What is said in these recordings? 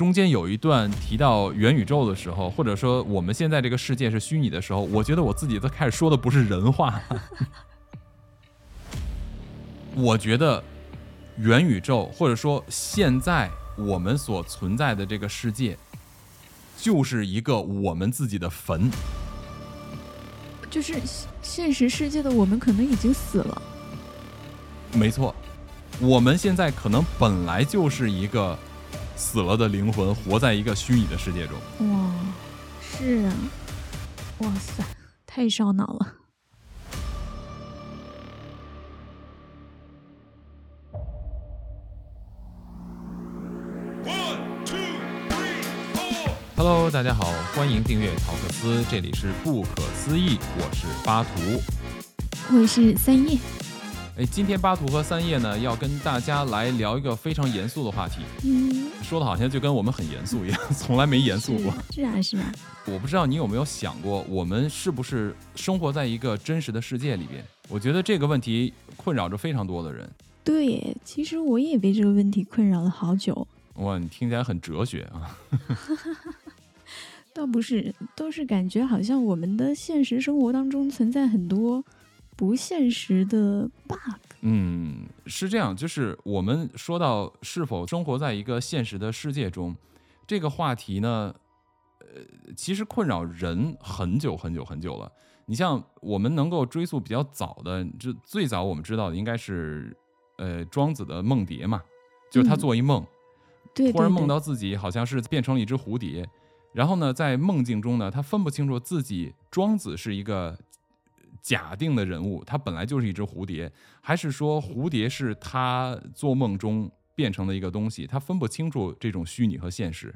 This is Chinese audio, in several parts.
中间有一段提到元宇宙的时候，或者说我们现在这个世界是虚拟的时候，我觉得我自己都开始说的不是人话。我觉得元宇宙，或者说现在我们所存在的这个世界，就是一个我们自己的坟。就是现实世界的我们可能已经死了。没错，我们现在可能本来就是一个。死了的灵魂活在一个虚拟的世界中。哇，是啊，哇塞，太烧脑了。Hello，大家好，欢迎订阅陶克斯，这里是不可思议，我是巴图，我是三叶。哎，今天巴图和三叶呢，要跟大家来聊一个非常严肃的话题。嗯，说的好像就跟我们很严肃一样，从来没严肃过。是啊，是啊。我不知道你有没有想过，我们是不是生活在一个真实的世界里边？我觉得这个问题困扰着非常多的人。对，其实我也被这个问题困扰了好久。哇，你听起来很哲学啊。倒不是，都是感觉好像我们的现实生活当中存在很多。不现实的 bug，嗯，是这样，就是我们说到是否生活在一个现实的世界中，这个话题呢，呃，其实困扰人很久很久很久了。你像我们能够追溯比较早的，就最早我们知道的应该是，呃，庄子的梦蝶嘛，就是他做一梦，对突然梦到自己好像是变成了一只蝴蝶，然后呢，在梦境中呢，他分不清楚自己庄子是一个。假定的人物，他本来就是一只蝴蝶，还是说蝴蝶是他做梦中变成的一个东西？他分不清楚这种虚拟和现实，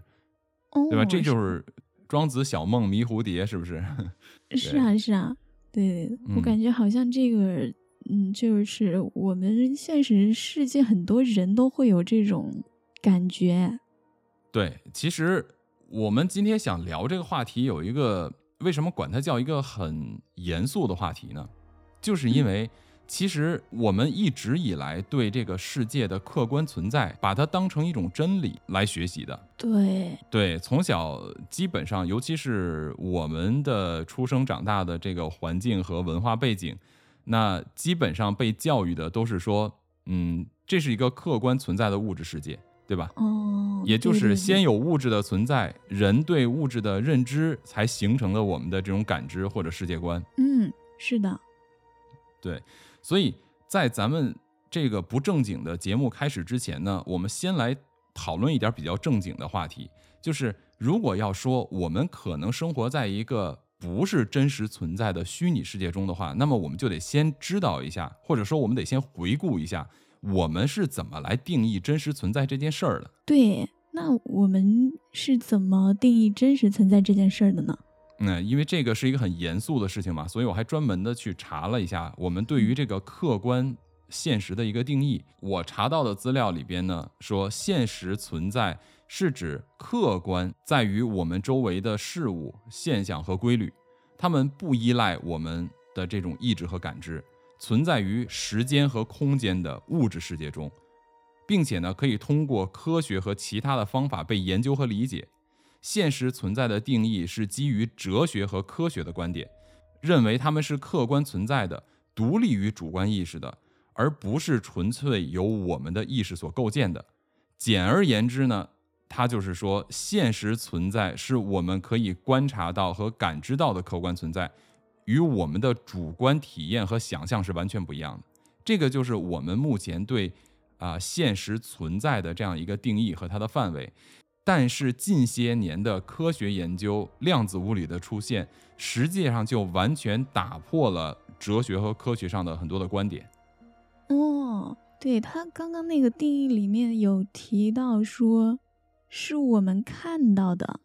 对吧？这就是庄子小梦迷蝴蝶，是不是？是啊，是啊，对我感觉好像这个，嗯，就是我们现实世界很多人都会有这种感觉。对，其实我们今天想聊这个话题，有一个。为什么管它叫一个很严肃的话题呢？就是因为其实我们一直以来对这个世界的客观存在，把它当成一种真理来学习的。对对，从小基本上，尤其是我们的出生长大的这个环境和文化背景，那基本上被教育的都是说，嗯，这是一个客观存在的物质世界。对吧？哦，也就是先有物质的存在，人对物质的认知，才形成了我们的这种感知或者世界观。嗯，是的。对，所以在咱们这个不正经的节目开始之前呢，我们先来讨论一点比较正经的话题，就是如果要说我们可能生活在一个不是真实存在的虚拟世界中的话，那么我们就得先知道一下，或者说我们得先回顾一下。我们是怎么来定义真实存在这件事儿的？对，那我们是怎么定义真实存在这件事儿的呢？嗯，因为这个是一个很严肃的事情嘛，所以我还专门的去查了一下我们对于这个客观现实的一个定义。我查到的资料里边呢，说现实存在是指客观在于我们周围的事物、现象和规律，它们不依赖我们的这种意志和感知。存在于时间和空间的物质世界中，并且呢，可以通过科学和其他的方法被研究和理解。现实存在的定义是基于哲学和科学的观点，认为它们是客观存在的，独立于主观意识的，而不是纯粹由我们的意识所构建的。简而言之呢，它就是说，现实存在是我们可以观察到和感知到的客观存在。与我们的主观体验和想象是完全不一样的，这个就是我们目前对啊现实存在的这样一个定义和它的范围。但是近些年的科学研究，量子物理的出现，实际上就完全打破了哲学和科学上的很多的观点。哦，对他刚刚那个定义里面有提到说，是我们看到的，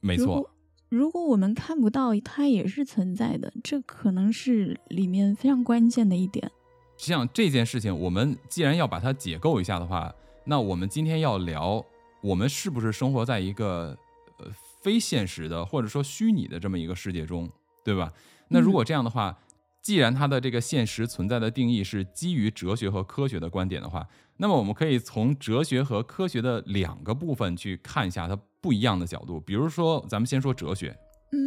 没错。如果我们看不到，它也是存在的，这可能是里面非常关键的一点。像这件事情，我们既然要把它解构一下的话，那我们今天要聊，我们是不是生活在一个呃非现实的或者说虚拟的这么一个世界中，对吧？那如果这样的话，既然它的这个现实存在的定义是基于哲学和科学的观点的话，那么我们可以从哲学和科学的两个部分去看一下它不一样的角度。比如说，咱们先说哲学，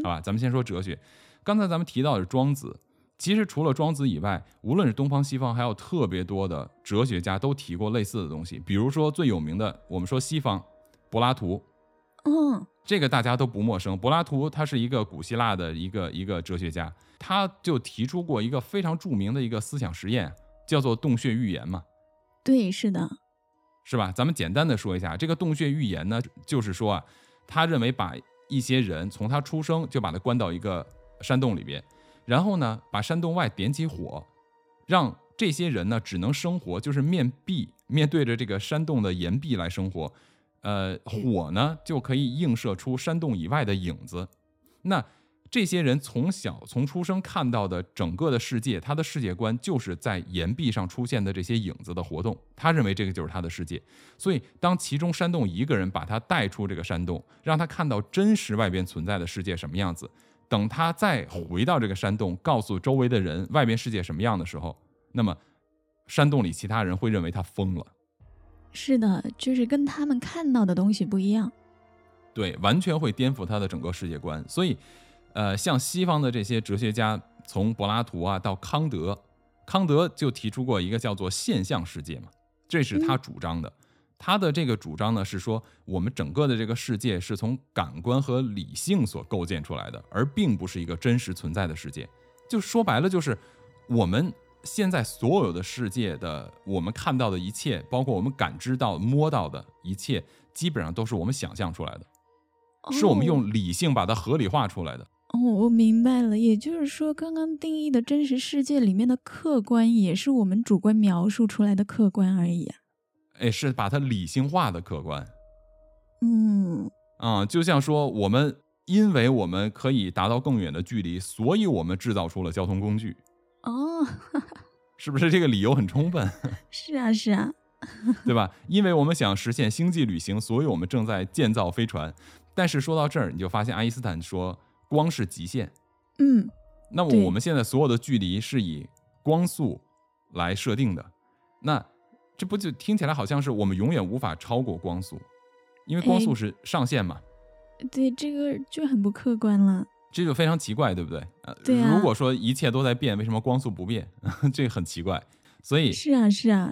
好吧？咱们先说哲学。刚才咱们提到的是庄子，其实除了庄子以外，无论是东方西方，还有特别多的哲学家都提过类似的东西。比如说最有名的，我们说西方，柏拉图。嗯，这个大家都不陌生。柏拉图他是一个古希腊的一个一个哲学家，他就提出过一个非常著名的一个思想实验，叫做洞穴预言嘛。对，是的，是吧？咱们简单的说一下，这个洞穴预言呢，就是说啊，他认为把一些人从他出生就把他关到一个山洞里边，然后呢，把山洞外点起火，让这些人呢只能生活，就是面壁面对着这个山洞的岩壁来生活。呃，火呢就可以映射出山洞以外的影子。那这些人从小从出生看到的整个的世界，他的世界观就是在岩壁上出现的这些影子的活动。他认为这个就是他的世界。所以，当其中山洞一个人把他带出这个山洞，让他看到真实外边存在的世界什么样子，等他再回到这个山洞，告诉周围的人外边世界什么样的时候，那么山洞里其他人会认为他疯了。是的，就是跟他们看到的东西不一样，对，完全会颠覆他的整个世界观。所以，呃，像西方的这些哲学家，从柏拉图啊到康德，康德就提出过一个叫做现象世界嘛，这是他主张的。他的这个主张呢是说，我们整个的这个世界是从感官和理性所构建出来的，而并不是一个真实存在的世界。就说白了，就是我们。现在所有的世界的我们看到的一切，包括我们感知到、摸到的一切，基本上都是我们想象出来的，是我们用理性把它合理化出来的。哦，我明白了，也就是说，刚刚定义的真实世界里面的客观，也是我们主观描述出来的客观而已。哎，是把它理性化的客观。嗯，啊，就像说，我们因为我们可以达到更远的距离，所以我们制造出了交通工具。哦，是不是这个理由很充分？是啊，是啊，对吧？因为我们想实现星际旅行，所以我们正在建造飞船。但是说到这儿，你就发现爱因斯坦说光是极限。嗯，那么我们现在所有的距离是以光速来设定的，那这不就听起来好像是我们永远无法超过光速，因为光速是上限嘛？对，这个就很不客观了。这就非常奇怪，对不对？呃，对如果说一切都在变，为什么光速不变？这很奇怪。所以是啊，是啊。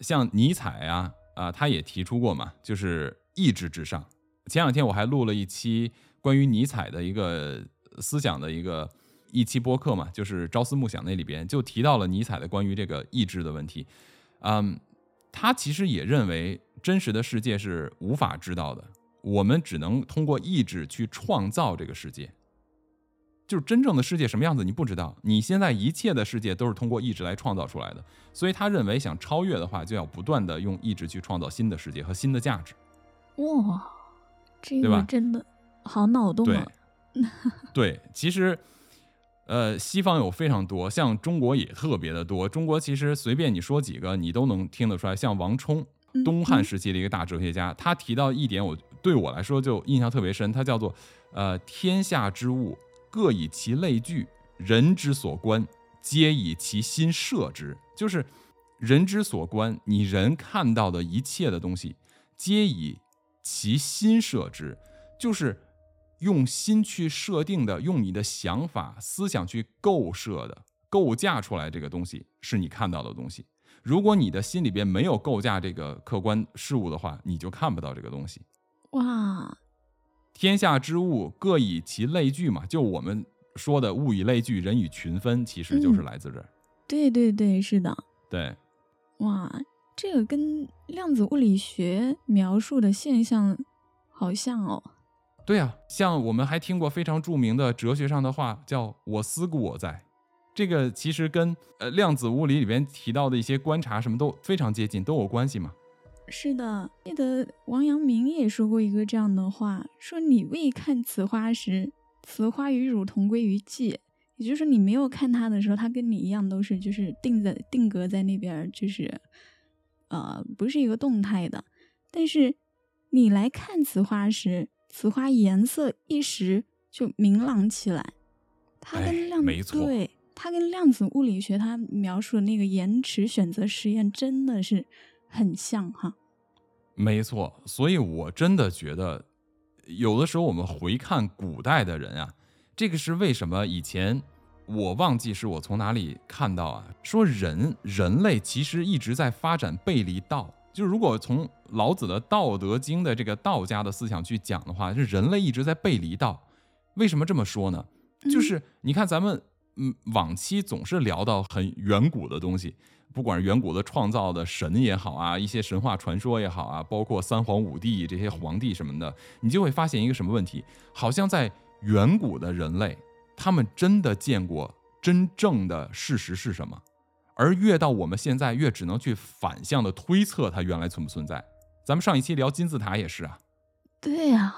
像尼采啊啊，他也提出过嘛，就是意志至上。前两天我还录了一期关于尼采的一个思想的一个一期播客嘛，就是朝思暮想那里边就提到了尼采的关于这个意志的问题。嗯，他其实也认为真实的世界是无法知道的，我们只能通过意志去创造这个世界。就是真正的世界什么样子你不知道，你现在一切的世界都是通过意志来创造出来的，所以他认为想超越的话，就要不断的用意志去创造新的世界和新的价值。哇，这个真的好脑洞啊！对，其实，呃，西方有非常多，像中国也特别的多。中国其实随便你说几个，你都能听得出来。像王充，东汉时期的一个大哲学家，他提到一点，我对我来说就印象特别深，他叫做呃，天下之物。各以其类聚，人之所观，皆以其心设之。就是人之所观，你人看到的一切的东西，皆以其心设之，就是用心去设定的，用你的想法、思想去构设的、构架出来这个东西，是你看到的东西。如果你的心里边没有构架这个客观事物的话，你就看不到这个东西。哇！天下之物各以其类聚嘛，就我们说的物以类聚，人以群分，其实就是来自这儿。对对对，是的。对，哇，这个跟量子物理学描述的现象好像哦。对啊，像我们还听过非常著名的哲学上的话，叫“我思故我在”，这个其实跟呃量子物理里边提到的一些观察什么都非常接近，都有关系嘛。是的，记得王阳明也说过一个这样的话，说你未看此花时，此花与汝同归于寂。也就是说你没有看它的时候，它跟你一样都是就是定在定格在那边，就是呃不是一个动态的。但是你来看此花时，此花颜色一时就明朗起来。它跟量没错，对它跟量子物理学它描述的那个延迟选择实验真的是很像哈。没错，所以我真的觉得，有的时候我们回看古代的人啊，这个是为什么？以前我忘记是我从哪里看到啊，说人人类其实一直在发展背离道。就是如果从老子的《道德经》的这个道家的思想去讲的话，是人类一直在背离道。为什么这么说呢？就是你看咱们嗯往期总是聊到很远古的东西。不管是远古的创造的神也好啊，一些神话传说也好啊，包括三皇五帝这些皇帝什么的，你就会发现一个什么问题？好像在远古的人类，他们真的见过真正的事实是什么？而越到我们现在，越只能去反向的推测它原来存不存在。咱们上一期聊金字塔也是啊，对呀，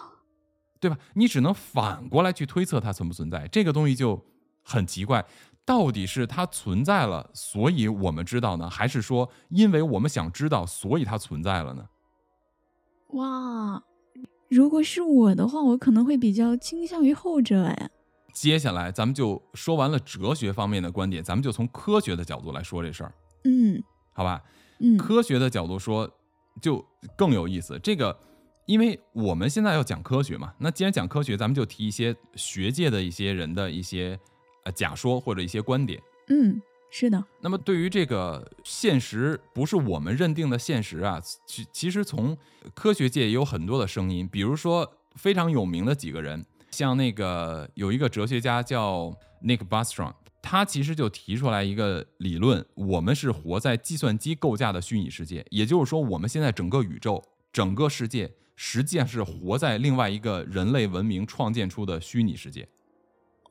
对吧？你只能反过来去推测它存不存在，这个东西就很奇怪。到底是它存在了，所以我们知道呢，还是说因为我们想知道，所以它存在了呢？哇，如果是我的话，我可能会比较倾向于后者哎。接下来咱们就说完了哲学方面的观点，咱们就从科学的角度来说这事儿。嗯，好吧。嗯，科学的角度说就更有意思。这个，因为我们现在要讲科学嘛，那既然讲科学，咱们就提一些学界的一些人的一些呃。假说或者一些观点，嗯，是的。那么对于这个现实不是我们认定的现实啊，其其实从科学界也有很多的声音，比如说非常有名的几个人，像那个有一个哲学家叫 Nick Bostrom，他其实就提出来一个理论：我们是活在计算机构架的虚拟世界，也就是说，我们现在整个宇宙、整个世界实际上是活在另外一个人类文明创建出的虚拟世界。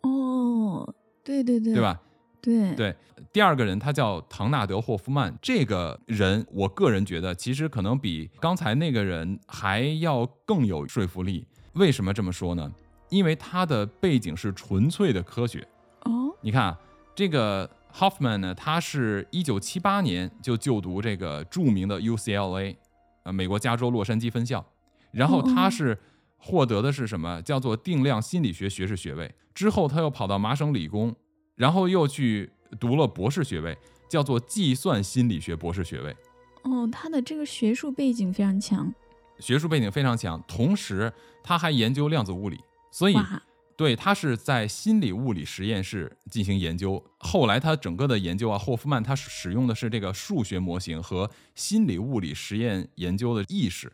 哦。对对对，对吧？对对，第二个人他叫唐纳德·霍夫曼，这个人我个人觉得其实可能比刚才那个人还要更有说服力。为什么这么说呢？因为他的背景是纯粹的科学。哦，你看啊，这个 Hoffman 呢，他是一九七八年就就读这个著名的 UCLA，呃，美国加州洛杉矶分校，然后他是。获得的是什么？叫做定量心理学学士学位。之后他又跑到麻省理工，然后又去读了博士学位，叫做计算心理学博士学位。哦，他的这个学术背景非常强，学术背景非常强。同时他还研究量子物理，所以对他是在心理物理实验室进行研究。后来他整个的研究啊，霍夫曼他使用的是这个数学模型和心理物理实验研究的意识、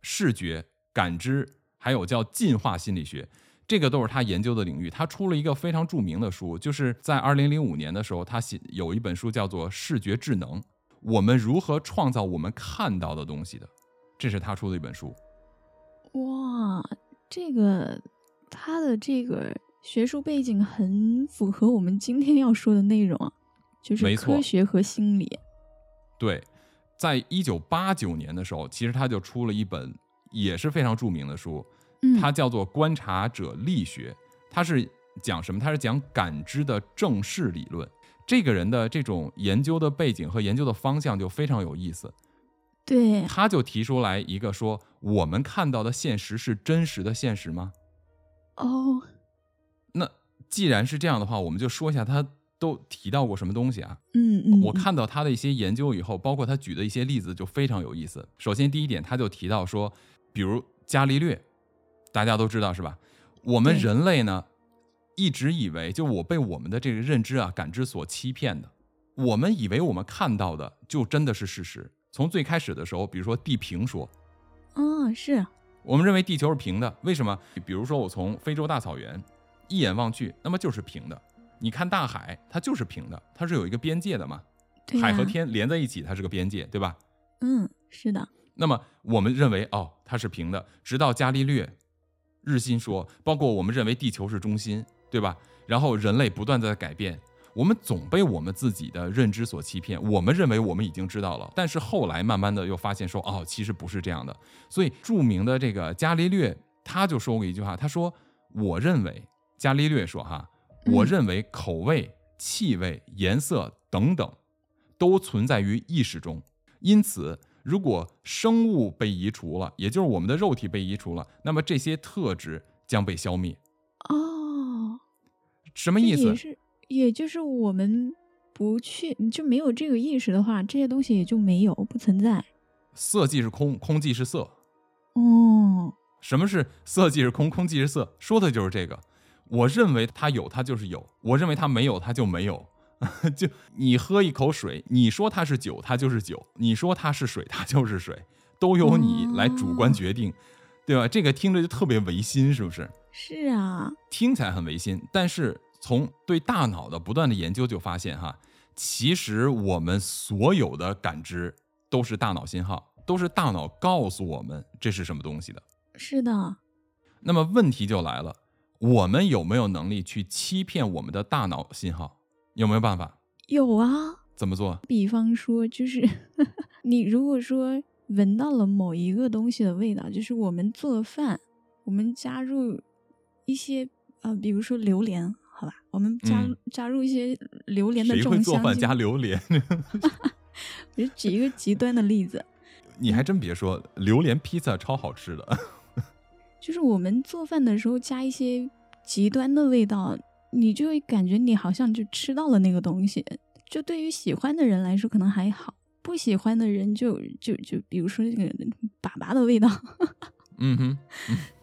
视觉、感知。还有叫进化心理学，这个都是他研究的领域。他出了一个非常著名的书，就是在二零零五年的时候，他写有一本书叫做《视觉智能：我们如何创造我们看到的东西》的，这是他出的一本书。哇，这个他的这个学术背景很符合我们今天要说的内容啊，就是科学和心理。对，在一九八九年的时候，其实他就出了一本。也是非常著名的书，它叫做《观察者力学》，它是讲什么？它是讲感知的正式理论。这个人的这种研究的背景和研究的方向就非常有意思。对，他就提出来一个说：我们看到的现实是真实的现实吗？哦，那既然是这样的话，我们就说一下他都提到过什么东西啊？嗯嗯，我看到他的一些研究以后，包括他举的一些例子就非常有意思。首先第一点，他就提到说。比如伽利略，大家都知道是吧？我们人类呢，一直以为就我被我们的这个认知啊、感知所欺骗的。我们以为我们看到的就真的是事实。从最开始的时候，比如说地平说，嗯，是我们认为地球是平的。为什么？比如说我从非洲大草原一眼望去，那么就是平的。你看大海，它就是平的，它是有一个边界的嘛？海和天连在一起，它是个边界，对吧？嗯，是的。那么我们认为哦，它是平的，直到伽利略、日心说，包括我们认为地球是中心，对吧？然后人类不断在改变，我们总被我们自己的认知所欺骗。我们认为我们已经知道了，但是后来慢慢的又发现说，哦，其实不是这样的。所以著名的这个伽利略他就说过一句话，他说：“我认为，伽利略说哈，我认为口味、气味、颜色等等，都存在于意识中，因此。”如果生物被移除了，也就是我们的肉体被移除了，那么这些特质将被消灭。哦，什么意思？是也就是我们不去就没有这个意识的话，这些东西也就没有不存在。色即是空，空即是色。哦，什么是色即是空，空即是色？说的就是这个。我认为它有，它就是有；我认为它没有，它就没有。就你喝一口水，你说它是酒，它就是酒；你说它是水，它就是水，都由你来主观决定，对吧？这个听着就特别违心，是不是？是啊，听起来很违心，但是从对大脑的不断的研究就发现，哈，其实我们所有的感知都是大脑信号，都是大脑告诉我们这是什么东西的。是的。那么问题就来了，我们有没有能力去欺骗我们的大脑信号？有没有办法？有啊，怎么做？比方说，就是 你如果说闻到了某一个东西的味道，就是我们做饭，我们加入一些呃，比如说榴莲，好吧，我们加加入一些榴莲的这种香谁会做饭加榴莲？我就举一个极端的例子，你还真别说，榴莲披萨超好吃的。就是我们做饭的时候加一些极端的味道。你就会感觉你好像就吃到了那个东西，就对于喜欢的人来说可能还好，不喜欢的人就就就比如说那个粑粑的味道，嗯哼，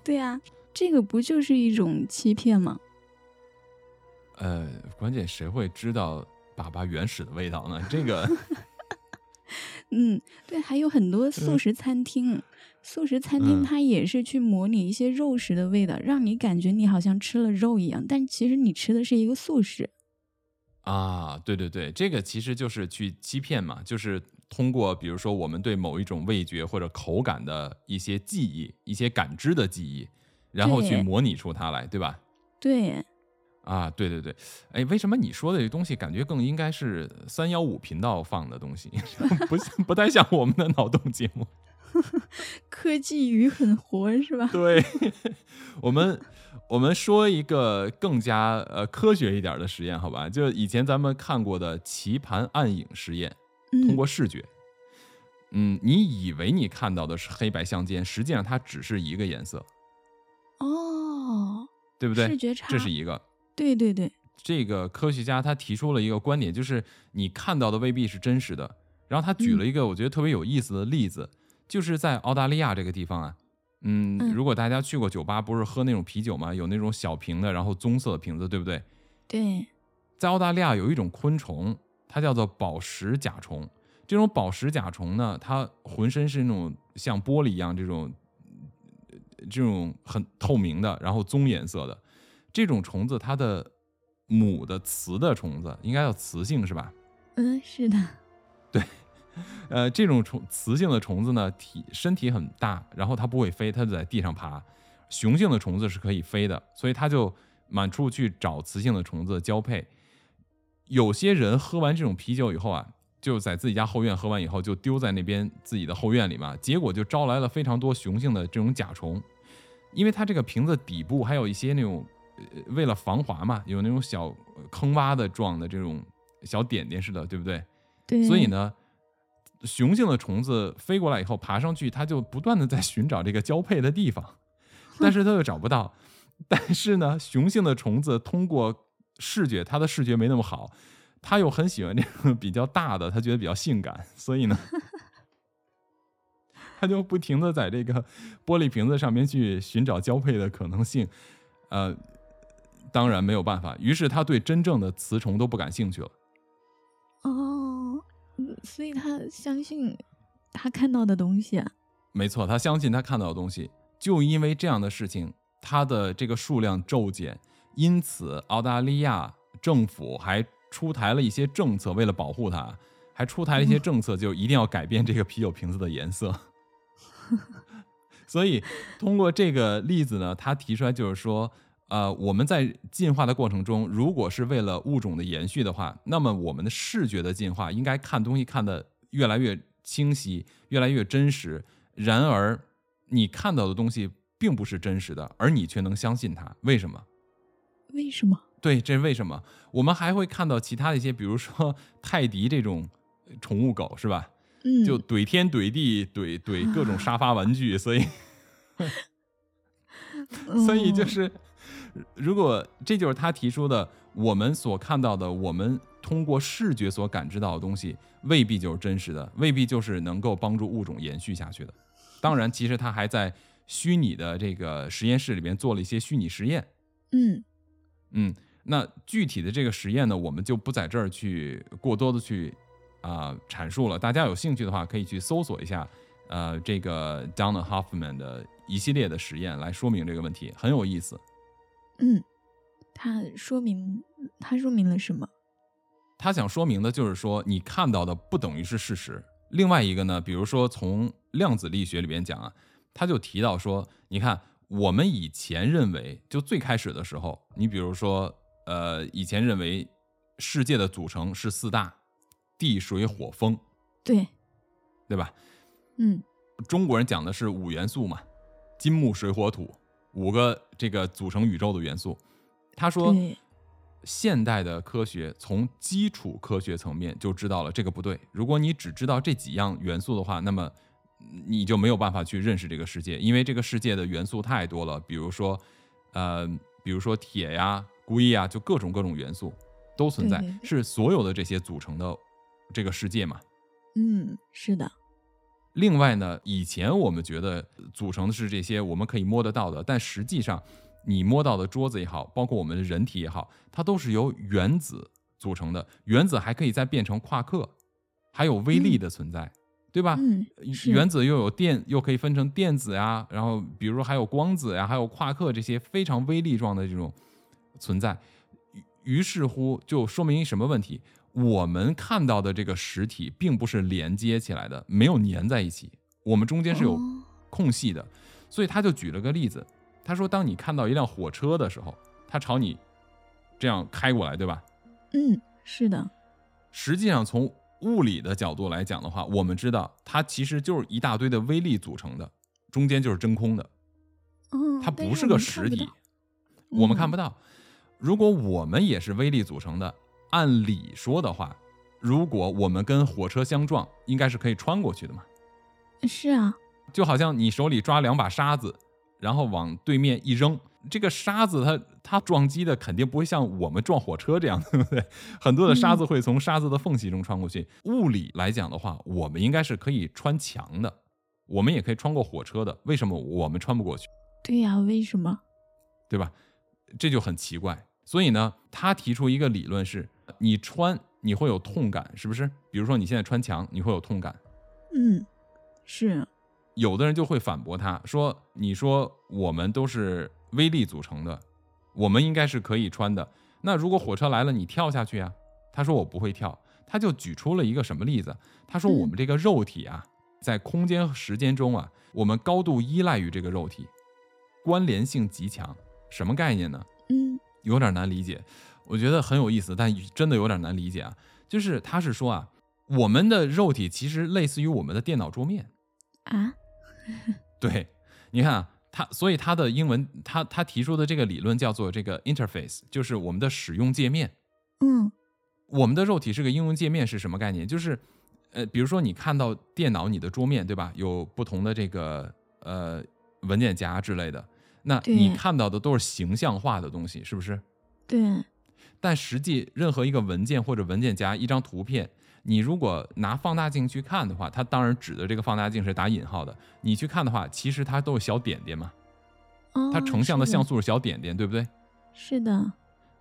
对啊，这个不就是一种欺骗吗？呃，关键谁会知道粑粑原始的味道呢？这个，嗯，对，还有很多素食餐厅。素食餐厅它也是去模拟一些肉食的味道，让你感觉你好像吃了肉一样，但其实你吃的是一个素食。啊，对对对，这个其实就是去欺骗嘛，就是通过比如说我们对某一种味觉或者口感的一些记忆、一些感知的记忆，然后去模拟出它来，对吧？对。啊，对对对，哎，为什么你说的这东西感觉更应该是三幺五频道放的东西，不不太像我们的脑洞节目？科技鱼很活是吧？对，我们我们说一个更加呃科学一点的实验，好吧？就以前咱们看过的棋盘暗影实验，通过视觉，嗯，你以为你看到的是黑白相间，实际上它只是一个颜色。哦，对不对？视觉差，这是一个。对对对，这个科学家他提出了一个观点，就是你看到的未必是真实的。然后他举了一个我觉得特别有意思的例子。就是在澳大利亚这个地方啊，嗯，如果大家去过酒吧，不是喝那种啤酒吗？有那种小瓶的，然后棕色的瓶子，对不对？对，在澳大利亚有一种昆虫，它叫做宝石甲虫。这种宝石甲虫呢，它浑身是那种像玻璃一样这种这种很透明的，然后棕颜色的这种虫子，它的母的雌的虫子应该叫雌性是吧？嗯，是的。对。呃，这种虫雌性的虫子呢，体身体很大，然后它不会飞，它就在地上爬。雄性的虫子是可以飞的，所以它就满处去找雌性的虫子交配。有些人喝完这种啤酒以后啊，就在自己家后院喝完以后，就丢在那边自己的后院里嘛，结果就招来了非常多雄性的这种甲虫，因为它这个瓶子底部还有一些那种，为了防滑嘛，有那种小坑洼的状的这种小点点似的，对不对？对。所以呢。雄性的虫子飞过来以后，爬上去，它就不断的在寻找这个交配的地方，但是它又找不到。但是呢，雄性的虫子通过视觉，它的视觉没那么好，它又很喜欢这个比较大的，它觉得比较性感，所以呢，它就不停的在这个玻璃瓶子上面去寻找交配的可能性。呃，当然没有办法，于是他对真正的雌虫都不感兴趣了。哦所以他相信他看到的东西，没错，他相信他看到的东西。就因为这样的事情，他的这个数量骤减，因此澳大利亚政府还出台了一些政策，为了保护他，还出台了一些政策，就一定要改变这个啤酒瓶子的颜色。所以通过这个例子呢，他提出来就是说。呃，我们在进化的过程中，如果是为了物种的延续的话，那么我们的视觉的进化应该看东西看得越来越清晰，越来越真实。然而，你看到的东西并不是真实的，而你却能相信它，为什么？为什么？对，这是为什么？我们还会看到其他的一些，比如说 泰迪这种宠物狗，是吧？嗯，就怼天怼地怼怼各种沙发玩具，所以，所以就是。如果这就是他提出的，我们所看到的，我们通过视觉所感知到的东西，未必就是真实的，未必就是能够帮助物种延续下去的。当然，其实他还在虚拟的这个实验室里面做了一些虚拟实验。嗯嗯，那具体的这个实验呢，我们就不在这儿去过多的去啊、阐述了。大家有兴趣的话，可以去搜索一下，呃，这个 Donna Hoffman 的一系列的实验来说明这个问题，很有意思。嗯，它说明它说明了什么？他想说明的就是说，你看到的不等于是事实。另外一个呢，比如说从量子力学里边讲啊，他就提到说，你看我们以前认为，就最开始的时候，你比如说，呃，以前认为世界的组成是四大：地、水、火、风，对，对吧？嗯中国人讲的是五元素嘛，金木水火土五个这个组成宇宙的元素。他说，现代的科学从基础科学层面就知道了这个不对。如果你只知道这几样元素的话，那么你就没有办法去认识这个世界，因为这个世界的元素太多了。比如说，呃，比如说铁呀、硅呀，就各种各种元素都存在是所有的这些组成的这个世界嘛。嗯，是的，另外呢，以前我们觉得组成的是这些我们可以摸得到的，但实际上，你摸到的桌子也好，包括我们的人体也好，它都是由原子组成的。原子还可以再变成夸克，还有微粒的存在，对吧？嗯，原子又有电，又可以分成电子呀，然后比如说还有光子呀，还有夸克这些非常微粒状的这种存在。于于是乎，就说明什么问题？我们看到的这个实体并不是连接起来的，没有粘在一起，我们中间是有哦空隙的。所以他就举了个例子，他说，当你看到一辆火车的时候，它朝你这样开过来，对吧？嗯，是的，实际上，从物理的角度来讲的话，我们知道它其实就是一大堆的微粒组成的，中间就是真空的，嗯，它不是个实体，我们看嗯不到。如果我们也是微粒组成的，按理说的话，如果我们跟火车相撞，应该是可以穿过去的嘛。是啊，就好像你手里抓两把沙子，然后往对面一扔，这个沙子它它撞击的肯定不会像我们撞火车这样，对不对？很多的沙子会从沙子的缝隙中穿过去。物理来讲的话，我们应该是可以穿墙的，我们也可以穿过火车的，为什么我们穿不过去？对呀、为什么？对吧？这就很奇怪。所以呢，他提出一个理论是，你穿你会有痛感，是不是？比如说你现在穿墙，你会有痛感。嗯，是，有的人就会反驳他说：“你说我们都是微粒组成的，我们应该是可以穿的。那如果火车来了，你跳下去啊？”他说：“我不会跳。”他就举出了一个什么例子？他说：“嗯我们这个肉体啊，在空间和时间中啊，我们高度依赖于这个肉体，关联性极强。什么概念呢？嗯有点难理解，我觉得很有意思，但真的有点难理解啊。就是他是说啊，我们的肉体其实类似于我们的电脑桌面。啊，对，你看啊，他所以他的英文，他他提出的这个理论叫做这个 interface，就是我们的使用界面。嗯我们的肉体是个应用界面是什么概念？就是呃，比如说你看到电脑你的桌面对吧，有不同的这个呃文件夹之类的，那你看到的都是形象化的东西，是不是？对，但实际任何一个文件或者文件夹一张图片，你如果拿放大镜去看的话，它当然指的这个放大镜是打引号的。你去看的话，其实它都是小点点嘛，哦，它成像的像素是小点点，对不对？是的，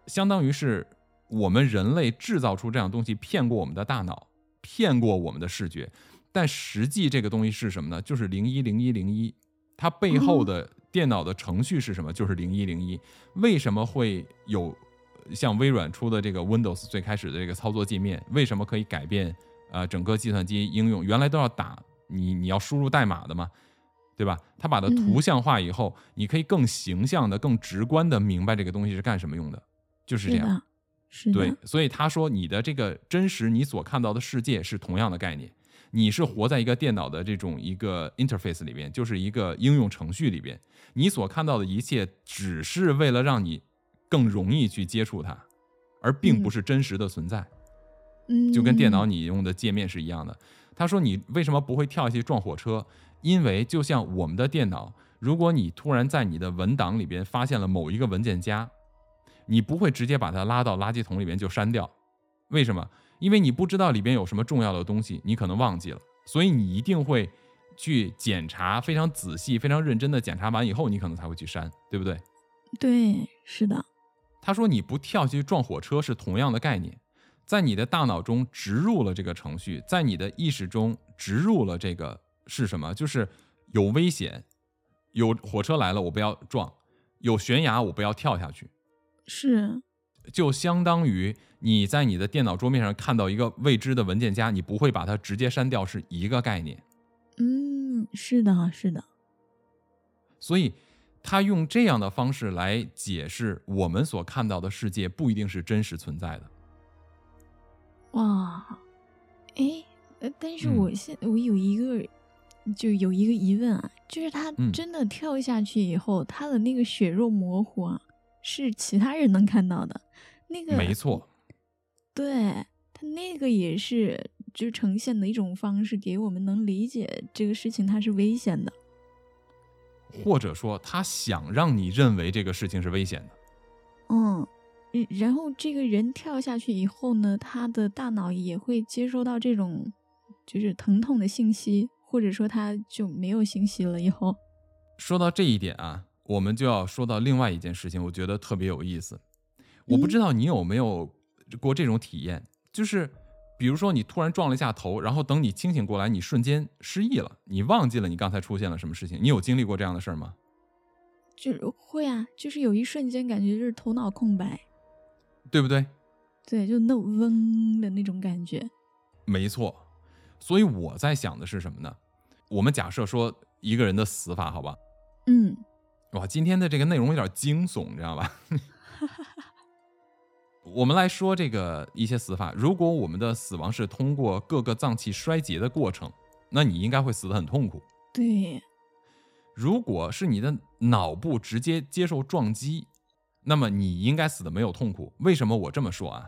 相当于是我们人类制造出这样东西，骗过我们的大脑，骗过我们的视觉。但实际这个东西是什么呢？就是零一零一零一，它背后的电脑的程序是什么？就是零一零一。为什么会有像微软出的这个 Windows 最开始的这个操作界面？为什么可以改变呃整个计算机应用？原来都要打你你要输入代码的嘛，对吧？它把它图像化以后，你可以更形象的、更直观的明白这个东西是干什么用的，就是这样。是对，所以他说你的这个真实，你所看到的世界是同样的概念。你是活在一个电脑的这种一个 interface 里边，就是一个应用程序里边，你所看到的一切只是为了让你更容易去接触它，而并不嗯是真实的存在。嗯，就跟电脑你用的界面是一样的。他说你为什么不会跳下去撞火车？因为就像我们的电脑，如果你突然在你的文档里边发现了某一个文件夹，你不会直接把它拉到垃圾桶里边就删掉，为什么？因为你不知道里边有什么重要的东西，你可能忘记了，所以你一定会去检查，非常仔细、非常认真的检查完以后，你可能才会去删，对不对？对，是的。他说你不跳下去撞火车是同样的概念，在你的大脑中植入了这个程序，在你的意识中植入了这个是什么？就是有危险，有火车来了，我不要撞；有悬崖，我不要跳下去。是，就相当于你在你的电脑桌面上看到一个未知的文件夹，你不会把它直接删掉，是一个概念。嗯，是的，是的。所以。他用这样的方式来解释我们所看到的世界不一定是真实存在的。哇，哎，但是我现我有一个就有一个疑问啊，就是他真的跳下去以后，他的那个血肉模糊啊，是其他人能看到的，那个没错，对他那个也是就呈现的一种方式，给我们能理解这个事情它是危险的。或者说，他想让你认为这个事情是危险的。嗯，然后这个人跳下去以后呢，他的大脑也会接收到这种就是疼痛的信息，或者说他就没有信息了。以后说到这一点啊，我们就要说到另外一件事情，我觉得特别有意思。我不知道你有没有过这种体验，就是。比如说，你突然撞了一下头，然后等你清醒过来，你瞬间失忆了，你忘记了你刚才出现了什么事情。你有经历过这样的事儿吗？就是会啊，就是有一瞬间感觉就是头脑空白，对不对？对，就那嗡的那种感觉。没错，所以我在想的是什么呢？我们假设说一个人的死法，好吧？嗯。哇，今天的这个内容有点惊悚，你知道吧？我们来说这个一些死法。如果我们的死亡是通过各个脏器衰竭的过程，那你应该会死得很痛苦。对。如果是你的脑部直接接受撞击，那么你应该死的没有痛苦。为什么我这么说啊？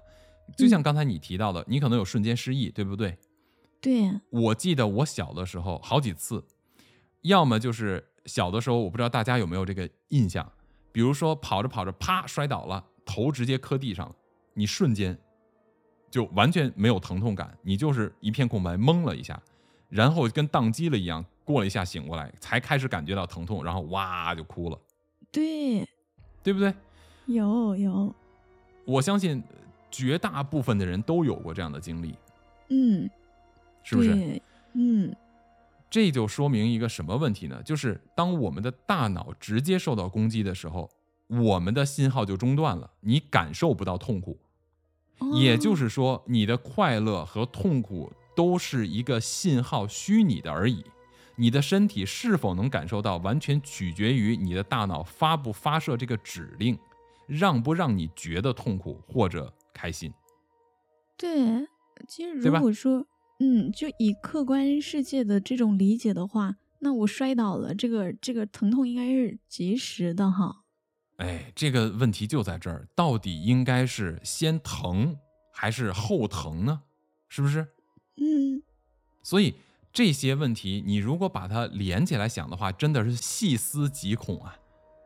就像刚才你提到的，你可能有瞬间失忆，对不对？对。我记得我小的时候好几次，要么就是小的时候，我不知道大家有没有这个印象，比如说跑着跑着，啪摔倒了，头直接磕地上了。你瞬间就完全没有疼痛感，你就是一片空白，懵了一下，然后跟宕机了一样，过了一下醒过来，才开始感觉到疼痛，然后哇就哭了。对，对不对？有有，我相信绝大部分的人都有过这样的经历。嗯，是不是？嗯，这就说明一个什么问题呢？就是当我们的大脑直接受到攻击的时候，我们的信号就中断了，你感受不到痛苦。也就是说，你的快乐和痛苦都是一个信号，虚拟的而已。你的身体是否能感受到，完全取决于你的大脑发不发射这个指令，让不让你觉得痛苦或者开心。对，其实如果说，嗯，就以客观世界的这种理解的话，那我摔倒了，这个这个疼痛应该是及时的哈。哎，这个问题就在这儿，到底应该是先疼还是后疼呢？是不是？嗯。所以这些问题，你如果把它连起来想的话，真的是细思极恐啊！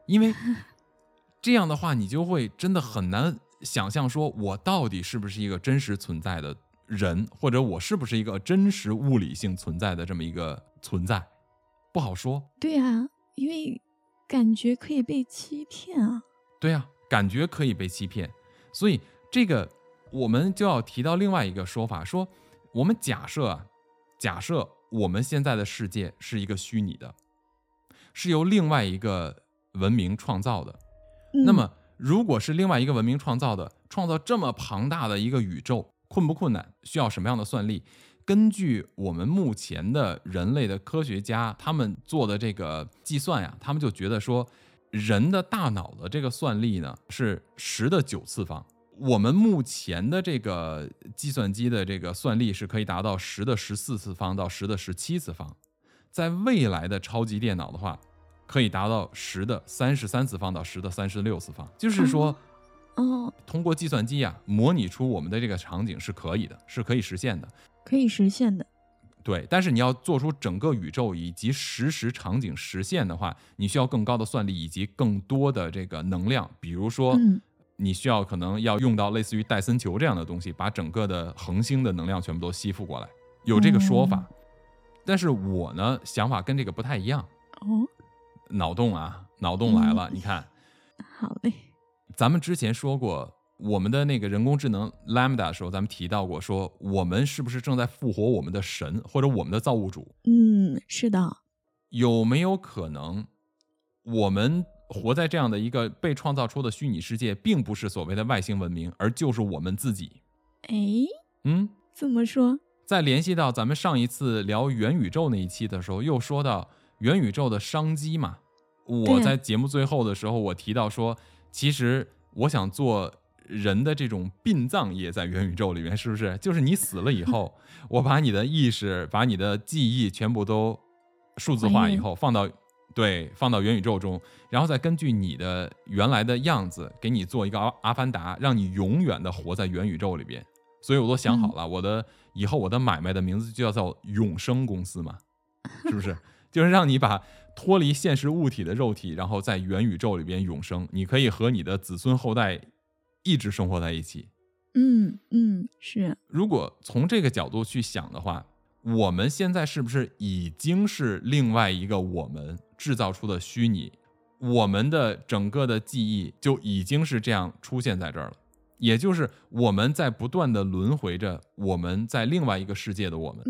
因为 这样的话，你就会真的很难想象，说我到底是不是一个真实存在的人，或者我是不是一个真实物理性存在的这么一个存在，不好说。对啊，因为。感觉可以被欺骗啊！对啊，感觉可以被欺骗，所以这个我们就要提到另外一个说法，说我们假设啊，假设我们现在的世界是一个虚拟的，是由另外一个文明创造的。那么，如果是另外一个文明创造的，创造这么庞大的一个宇宙，困不困难？需要什么样的算力？根据我们目前的人类的科学家他们做的这个计算呀，他们就觉得说，人的大脑的这个算力呢是十的九次方。我们目前的这个计算机的这个算力是可以达到十的十四次方到十的十七次方，在未来的超级电脑的话，可以达到十的三十三次方到十的三十六次方。就是说，哦，通过计算机啊模拟出我们的这个场景是可以的，是可以实现的。可以实现的，对，但是你要做出整个宇宙以及实时场景实现的话，你需要更高的算力以及更多的这个能量。比如说，嗯你需要可能要用到类似于戴森球这样的东西，把整个的恒星的能量全部都吸附过来，有这个说法。但是我呢，想法跟这个不太一样。哦，脑洞啊，脑洞来了！你看，好嘞，咱们之前说过，我们的那个人工智能 Lambda 的时候，咱们提到过，说我们是不是正在复活我们的神或者我们的造物主？嗯，是的，有没有可能，我们活在这样的一个被创造出的虚拟世界，并不是所谓的外星文明，而就是我们自己？哎，嗯，怎么说？再联系到咱们上一次聊元宇宙那一期的时候，又说到元宇宙的商机嘛。我在节目最后的时候，我提到说，其实我想做人的这种殡葬业在元宇宙里面，是不是？就是你死了以后，我把你的意识、把你的记忆全部都数字化以后，放到对放到元宇宙中，然后再根据你的原来的样子，给你做一个阿阿凡达，让你永远的活在元宇宙里边。所以我都想好了，我的以后我的买卖的名字就叫做永生公司嘛，是不是？就是让你把脱离现实物体的肉体，然后在元宇宙里边永生，你可以和你的子孙后代一直生活在一起。嗯嗯，是，如果从这个角度去想的话，我们现在是不是已经是另外一个我们制造出的虚拟？我们的整个的记忆就已经是这样出现在这儿了，也就是我们在不断的轮回着我们在另外一个世界的我们。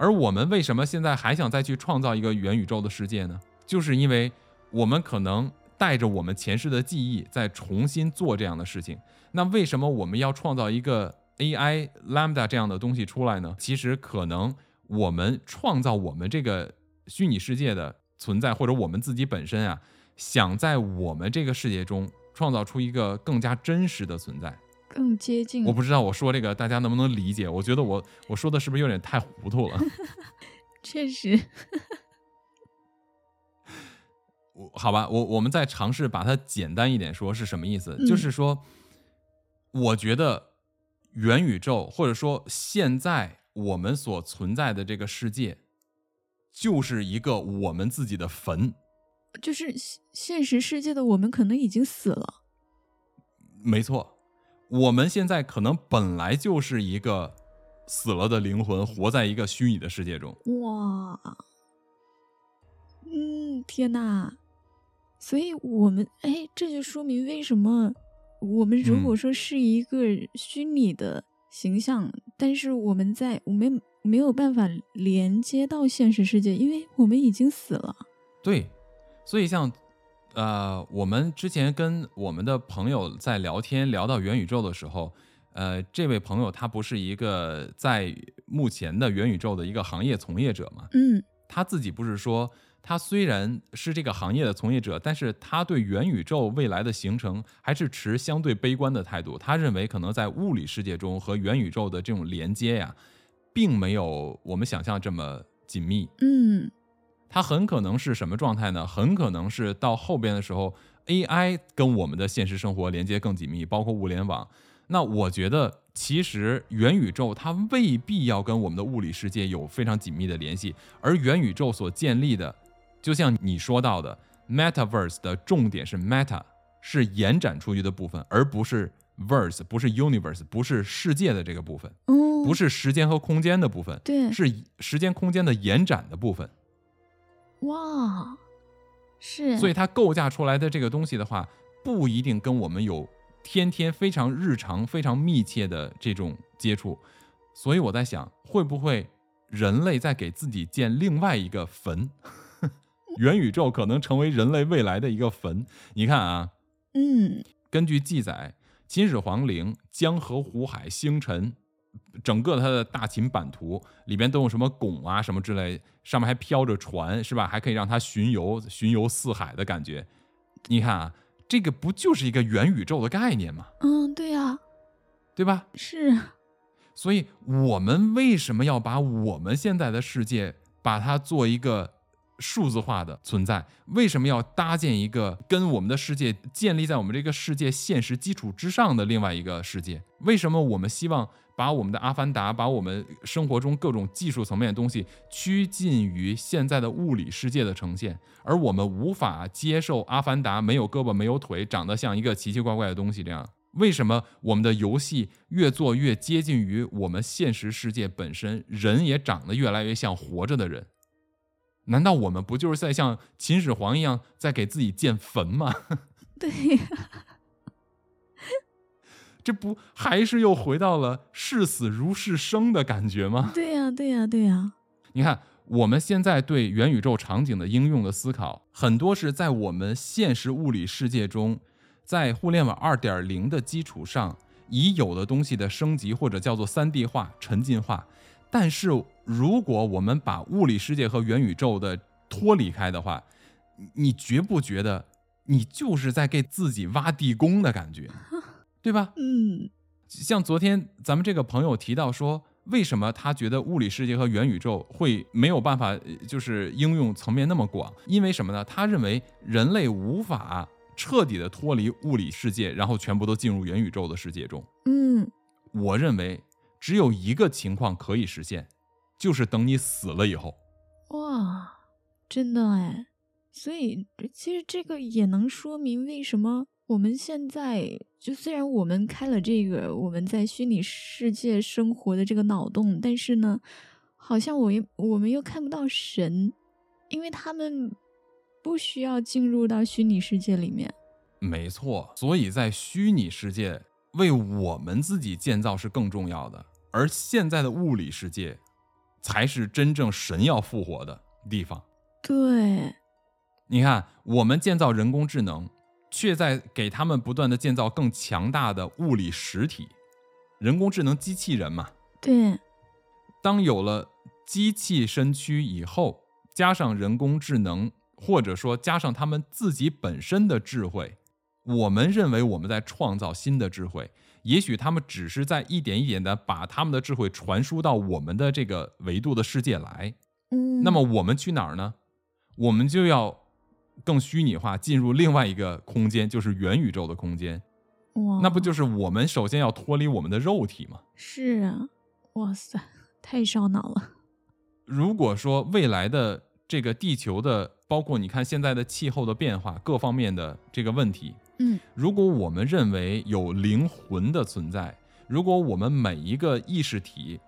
而我们为什么现在还想再去创造一个元宇宙的世界呢？就是因为我们可能带着我们前世的记忆，再重新做这样的事情。那为什么我们要创造一个 AI Lambda 这样的东西出来呢？其实可能我们创造我们这个虚拟世界的存在，或者我们自己本身啊，想在我们这个世界中创造出一个更加真实的存在。更接近我不知道我说这个大家能不能理解？我觉得我我说的是不是有点太糊涂了？确实，我好吧，我我们再尝试把它简单一点说是什么意思？嗯就是说，我觉得元宇宙或者说现在我们所存在的这个世界，就是一个我们自己的坟。就是现现实世界的我们可能已经死了。没错，我们现在可能本来就是一个死了的灵魂，活在一个虚拟的世界中。哇，嗯，天呐！所以我们哎，这就说明为什么我们如果嗯说是一个虚拟的形象，但是我们在我们没有办法连接到现实世界，因为我们已经死了。对，所以像呃，我们之前跟我们的朋友在聊天，聊到元宇宙的时候，呃，这位朋友他不是一个在目前的元宇宙的一个行业从业者嘛？嗯他自己不是说，他虽然是这个行业的从业者，但是他对元宇宙未来的形成还是持相对悲观的态度。他认为，可能在物理世界中和元宇宙的这种连接呀，并没有我们想象这么紧密。嗯它很可能是什么状态呢？很可能是到后边的时候，AI 跟我们的现实生活连接更紧密，包括物联网。那我觉得，其实元宇宙它未必要跟我们的物理世界有非常紧密的联系，而元宇宙所建立的，就像你说到的，Metaverse 的重点是 Meta，是延展出去的部分，而不是 Verse，不是 Universe，不是世界的这个部分，哦，不是时间和空间的部分，对，是时间空间的延展的部分。哇，是，所以它构架出来的这个东西的话，不一定跟我们有天天非常日常、非常密切的这种接触。所以我在想，会不会人类在给自己建另外一个坟？元宇宙可能成为人类未来的一个坟。你看啊，嗯根据记载，秦始皇陵、江河湖海、星辰，整个它的大秦版图里边都有什么拱啊什么之类，上面还飘着船，是吧？还可以让它巡游，巡游四海的感觉。你看啊，这个不就是一个元宇宙的概念吗？嗯，对呀、对吧？是，所以我们为什么要把我们现在的世界把它做一个数字化的存在？为什么要搭建一个跟我们的世界建立在我们这个世界现实基础之上的另外一个世界？为什么我们希望把我们的阿凡达，把我们生活中各种技术层面的东西趋近于现在的物理世界的呈现，而我们无法接受阿凡达没有胳膊没有腿，长得像一个奇奇怪怪的东西这样？为什么我们的游戏越做越接近于我们现实世界本身，人也长得越来越像活着的人？难道我们不就是在像秦始皇一样在给自己建坟吗？对呀，这不还是又回到了视死如是生的感觉吗？对呀，对呀，对呀。你看，我们现在对元宇宙场景的应用的思考，很多是在我们现实物理世界中，在互联网二点零的基础上，已有的东西的升级或者叫做三 D 化、沉浸化。但是，如果我们把物理世界和元宇宙的脱离开的话，你觉不觉得你就是在给自己挖地宫的感觉，对吧？嗯，像昨天咱们这个朋友提到说，为什么他觉得物理世界和元宇宙会没有办法，就是应用层面那么广？因为什么呢？他认为人类无法彻底的脱离物理世界，然后全部都进入元宇宙的世界中。嗯，我认为。只有一个情况可以实现，就是等你死了以后。哇，真的哎！所以其实这个也能说明为什么我们现在就虽然我们开了这个我们在虚拟世界生活的这个脑洞，但是呢，好像我又我们又看不到神，因为他们不需要进入到虚拟世界里面。没错，所以在虚拟世界为我们自己建造是更重要的。而现在的物理世界，才是真正神要复活的地方。对，你看，我们建造人工智能，却在给他们不断的建造更强大的物理实体，人工智能机器人嘛。对。当有了机器身躯以后，加上人工智能，或者说加上他们自己本身的智慧，我们认为我们在创造新的智慧。也许他们只是在一点一点的把他们的智慧传输到我们的这个维度的世界来，嗯，那么我们去哪儿呢？我们就要更虚拟化，进入另外一个空间，就是元宇宙的空间。哇，那不就是我们首先要脱离我们的肉体吗？是啊，哇塞，太烧脑了。如果说未来的这个地球的，包括你看现在的气候的变化，各方面的这个问题。嗯，如果我们认为有灵魂的存在，如果我们每一个意识体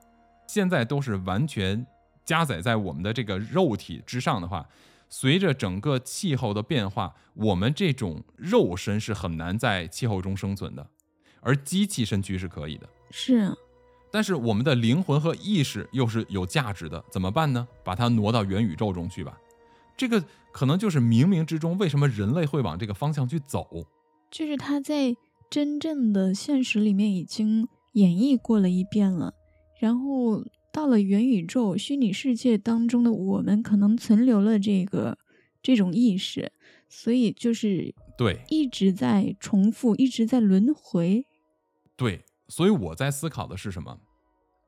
现在都是完全加载在我们的这个肉体之上的话，随着整个气候的变化，我们这种肉身是很难在气候中生存的，而机器身躯是可以的。是，啊但是我们的灵魂和意识又是有价值的，怎么办呢？把它挪到元宇宙中去吧。这个可能就是冥冥之中为什么人类会往这个方向去走。就是他在真正的现实里面已经演绎过了一遍了，然后到了元宇宙虚拟世界当中的我们，可能存留了这个这种意识，所以就是对一直在重复，一直在轮回。对，所以我在思考的是什么？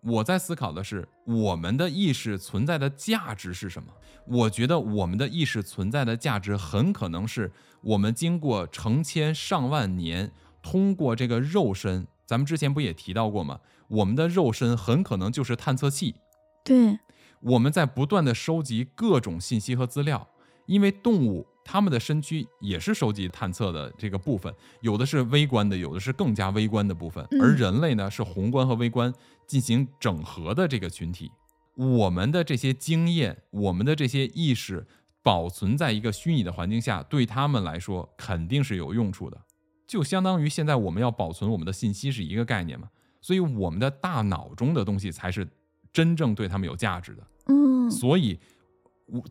我在思考的是我们的意识存在的价值是什么？我觉得我们的意识存在的价值很可能是我们经过成千上万年，通过这个肉身，咱们之前不也提到过吗？我们的肉身很可能就是探测器。对，我们在不断的收集各种信息和资料，因为动物。他们的身躯也是收集探测的这个部分，有的是微观的，有的是更加微观的部分。而人类呢，是宏观和微观进行整合的这个群体。我们的这些经验，我们的这些意识，保存在一个虚拟的环境下，对他们来说肯定是有用处的。就相当于现在我们要保存我们的信息是一个概念嘛。所以我们的大脑中的东西才是真正对他们有价值的。嗯。所以，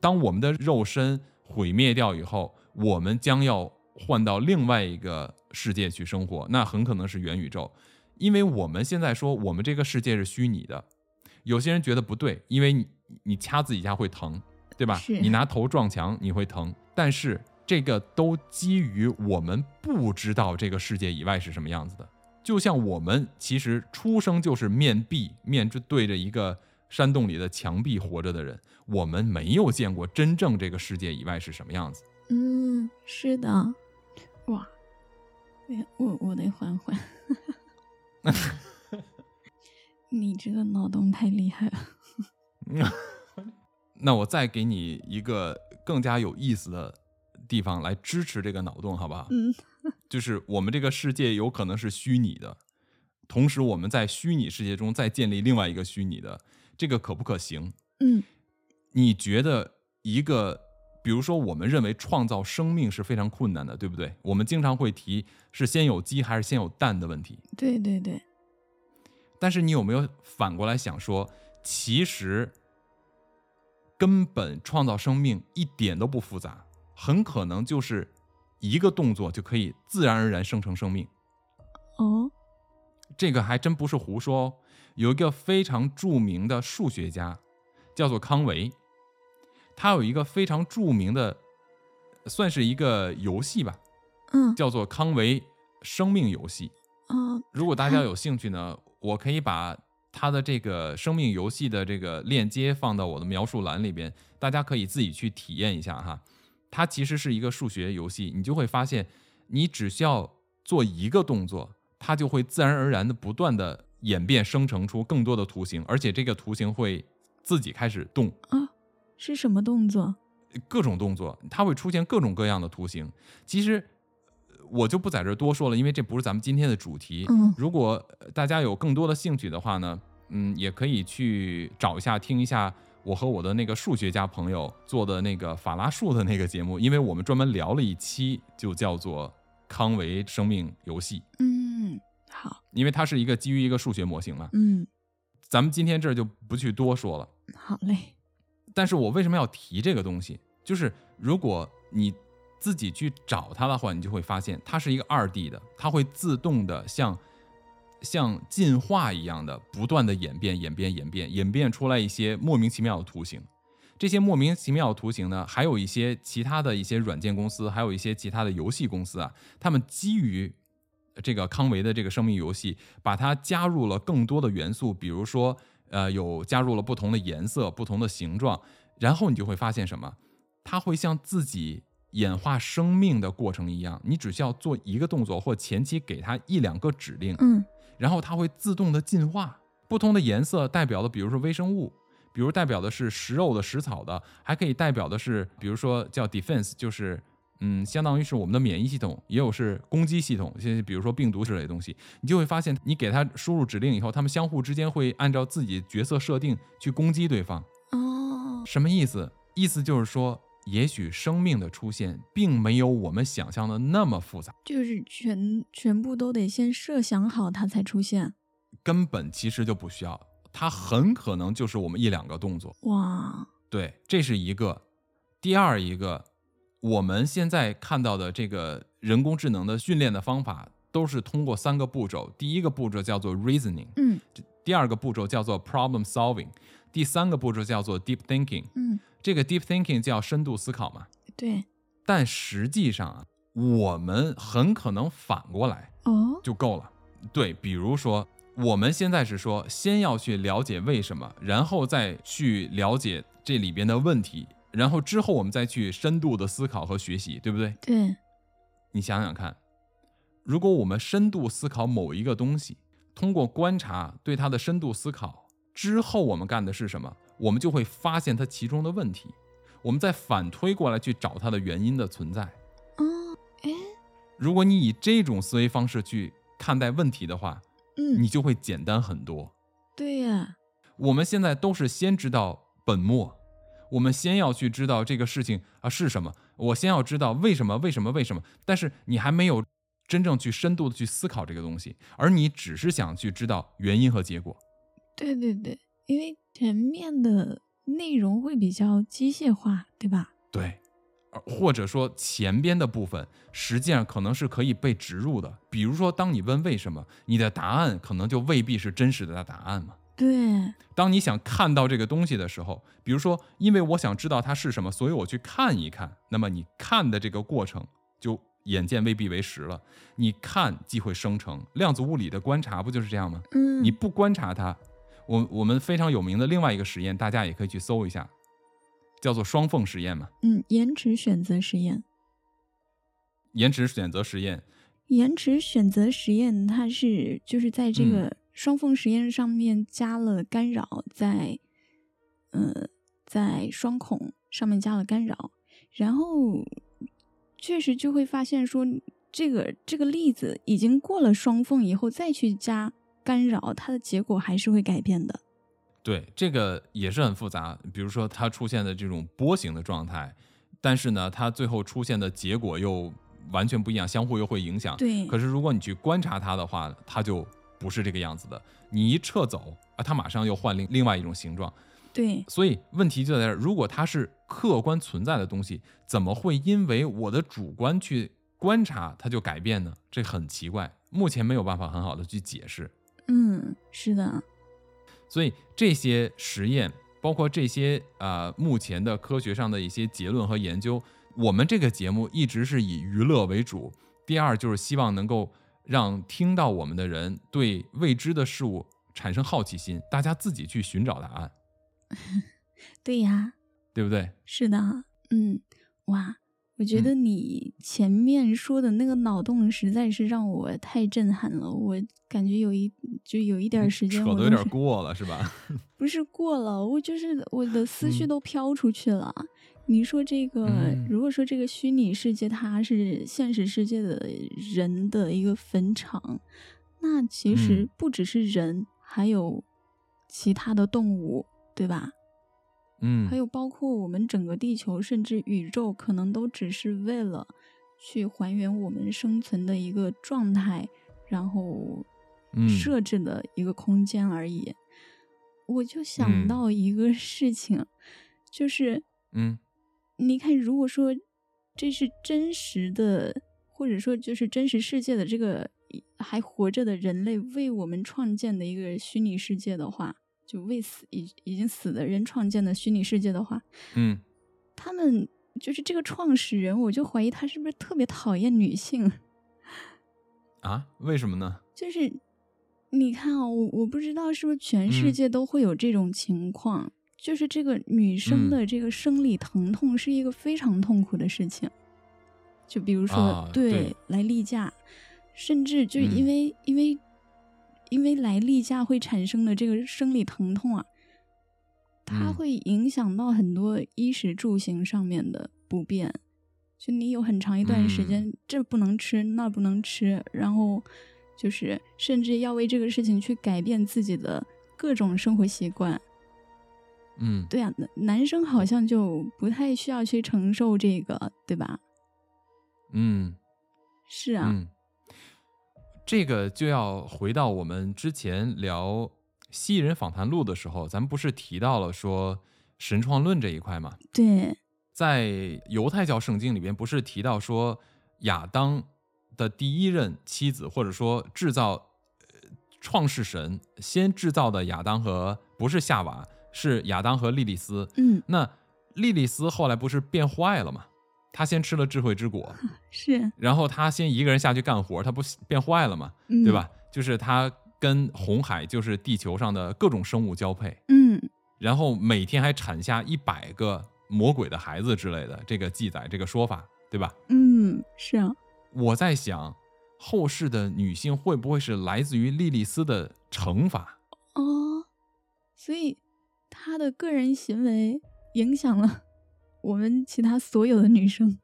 当我们的肉身。毁灭掉以后，我们将要换到另外一个世界去生活，那很可能是元宇宙，因为我们现在说我们这个世界是虚拟的，有些人觉得不对，因为你你掐自己一下会疼，对吧？你拿头撞墙你会疼，但是这个都基于我们不知道这个世界以外是什么样子的，就像我们其实出生就是面壁面对着一个。山洞里的墙壁活着的人，我们没有见过真正这个世界以外是什么样子。嗯，是的，哇，哎我我得缓缓。你这个脑洞太厉害了。那我再给你一个更加有意思的地方来支持这个脑洞，好不好？嗯，就是我们这个世界有可能是虚拟的，同时我们在虚拟世界中再建立另外一个虚拟的，这个可不可行？嗯你觉得一个，比如说我们认为创造生命是非常困难的，对不对？我们经常会提是先有鸡还是先有蛋的问题。对对对，但是你有没有反过来想说，其实根本创造生命一点都不复杂，很可能就是一个动作就可以自然而然生成生命。哦，这个还真不是胡说哦。有一个非常著名的数学家，叫做康维，他有一个非常著名的，算是一个游戏吧，嗯叫做康维生命游戏。嗯，如果大家有兴趣呢，我可以把他的这个生命游戏的这个链接放到我的描述栏里边，大家可以自己去体验一下哈。它其实是一个数学游戏，你就会发现，你只需要做一个动作，它就会自然而然的不断的演变生成出更多的图形，而且这个图形会自己开始动啊，是什么动作？各种动作，它会出现各种各样的图形。其实呃我就不在这儿多说了，因为这不是咱们今天的主题。嗯如果呃大家有更多的兴趣的话呢，嗯，也可以去找一下听一下我和我的那个数学家朋友做的那个法拉数的那个节目，因为我们专门聊了一期，就叫做康维生命游戏，嗯，好，因为它是一个基于一个数学模型嘛。嗯，咱们今天这儿就不去多说了。好嘞，但是我为什么要提这个东西？就是如果你自己去找它的话，你就会发现它是一个二 D 的，它会自动的像像进化一样的不断的演变、演变、演变，演变出来一些莫名其妙的图形。这些莫名其妙的图形呢，还有一些其他的一些软件公司，还有一些其他的游戏公司啊，他们基于这个康维的这个生命游戏，把它加入了更多的元素，比如说，呃，有加入了不同的颜色、不同的形状，然后你就会发现什么？它会像自己演化生命的过程一样，你只需要做一个动作，或前期给它一两个指令，嗯然后它会自动的进化。不同的颜色代表的，比如说微生物，比如代表的是食肉的、食草的，还可以代表的是，比如说叫 defense，就是嗯，相当于是我们的免疫系统，也有是攻击系统，像比如说病毒之类的东西。你就会发现，你给它输入指令以后，它们相互之间会按照自己角色设定去攻击对方。哦，什么意思？意思就是说，也许生命的出现并没有我们想象的那么复杂，就是全全部都得先设想好它才出现。根本其实就不需要，它很可能就是我们一两个动作。哇，对，这是一个。第二一个，我们现在看到的这个人工智能的训练的方法，都是通过三个步骤。第一个步骤叫做 reasoning，嗯第二个步骤叫做 problem solving，第三个步骤叫做 deep thinking。嗯，这个 deep thinking 叫深度思考嘛。对，但实际上啊，我们很可能反过来哦，就够了。对，比如说我们现在是说，先要去了解为什么，然后再去了解这里边的问题，然后之后我们再去深度的思考和学习，对不对？对，你想想看，如果我们深度思考某一个东西，通过观察对它的深度思考之后，我们干的是什么？我们就会发现它其中的问题，我们再反推过来去找它的原因的存在。哦，哎，如果你以这种思维方式去看待问题的话，嗯，你就会简单很多。对呀，我们现在都是先知道本末，我们先要去知道这个事情啊是什么，我先要知道为什么，为什么，为什么。但是你还没有真正去深度的去思考这个东西，而你只是想去知道原因和结果。对对对，因为前面的内容会比较机械化，对吧？对，或者说前边的部分实际上可能是可以被植入的。比如说，当你问为什么，你的答案可能就未必是真实的答案嘛。对，当你想看到这个东西的时候，比如说，因为我想知道它是什么，所以我去看一看。那么你看的这个过程，就眼见未必为实了。你看即会生成，量子物理的观察不就是这样吗？嗯，你不观察它，我我们非常有名的另外一个实验，大家也可以去搜一下，叫做双缝实验嘛。嗯，延迟选择实验。延迟选择实验，延迟选择实验，它是就是在这个双缝实验上面加了干扰，在呃在双孔上面加了干扰，然后确实就会发现说，这个这个例子已经过了双缝以后，再去加干扰，它的结果还是会改变的。对，这个也是很复杂。比如说它出现的这种波形的状态，但是呢，它最后出现的结果又。完全不一样，相互又会影响。对。可是如果你去观察它的话，它就不是这个样子的。你一撤走啊，它马上又换另另外一种形状。对。所以问题就在这儿：如果它是客观存在的东西，怎么会因为我的主观去观察它就改变呢？这很奇怪，目前没有办法很好的去解释。嗯，是的。所以这些实验，包括这些呃，目前的科学上的一些结论和研究。我们这个节目一直是以娱乐为主，第二就是希望能够让听到我们的人对未知的事物产生好奇心，大家自己去寻找答案。对呀，对不对？是的，嗯，哇，我觉得你前面说的那个脑洞实在是让我太震撼了，我感觉有一就有一点 时间，扯的有点过了，是吧？不是过了，我就是我的思绪都飘出去了。你说这个，如果说这个虚拟世界它是现实世界的人的一个坟场，那其实不只是人，还有其他的动物，对吧？嗯，还有包括我们整个地球，甚至宇宙，可能都只是为了去还原我们生存的一个状态，然后设置的一个空间而已。我就想到一个事情，就是嗯。你看，如果说这是真实的，或者说就是真实世界的这个还活着的人类为我们创建的一个虚拟世界的话，就为死已已经死的人创建的虚拟世界的话，嗯，他们就是这个创始人，我就怀疑他是不是特别讨厌女性啊？为什么呢？就是你看啊，我我不知道是不是全世界都会有这种情况。就是这个女生的这个生理疼痛是一个非常痛苦的事情，就比如说对来例假，甚至就因为因为因为来例假会产生的这个生理疼痛啊，它会影响到很多衣食住行上面的不便。就你有很长一段时间这不能吃那不能吃，然后就是甚至要为这个事情去改变自己的各种生活习惯。嗯，对啊，男男生好像就不太需要去承受这个，对吧？嗯，是啊，这个就要回到我们之前聊《蜥蜴人访谈录》的时候，咱们不是提到了说神创论这一块吗？对，在犹太教圣经里边，不是提到说亚当的第一任妻子，或者说制造创世神先制造的亚当和不是夏娃。是亚当和莉莉丝，嗯，那莉莉丝后来不是变坏了吗？她先吃了智慧之果，是，然后她先一个人下去干活，她不变坏了吗？对吧？就是她跟红海，就是地球上的各种生物交配，嗯，然后每天还产下一百个魔鬼的孩子之类的，这个记载，这个说法，对吧？嗯，是啊。我在想，后世的女性会不会是来自于莉莉丝的惩罚？哦，所以。他的个人行为影响了 我们其他所有的女生，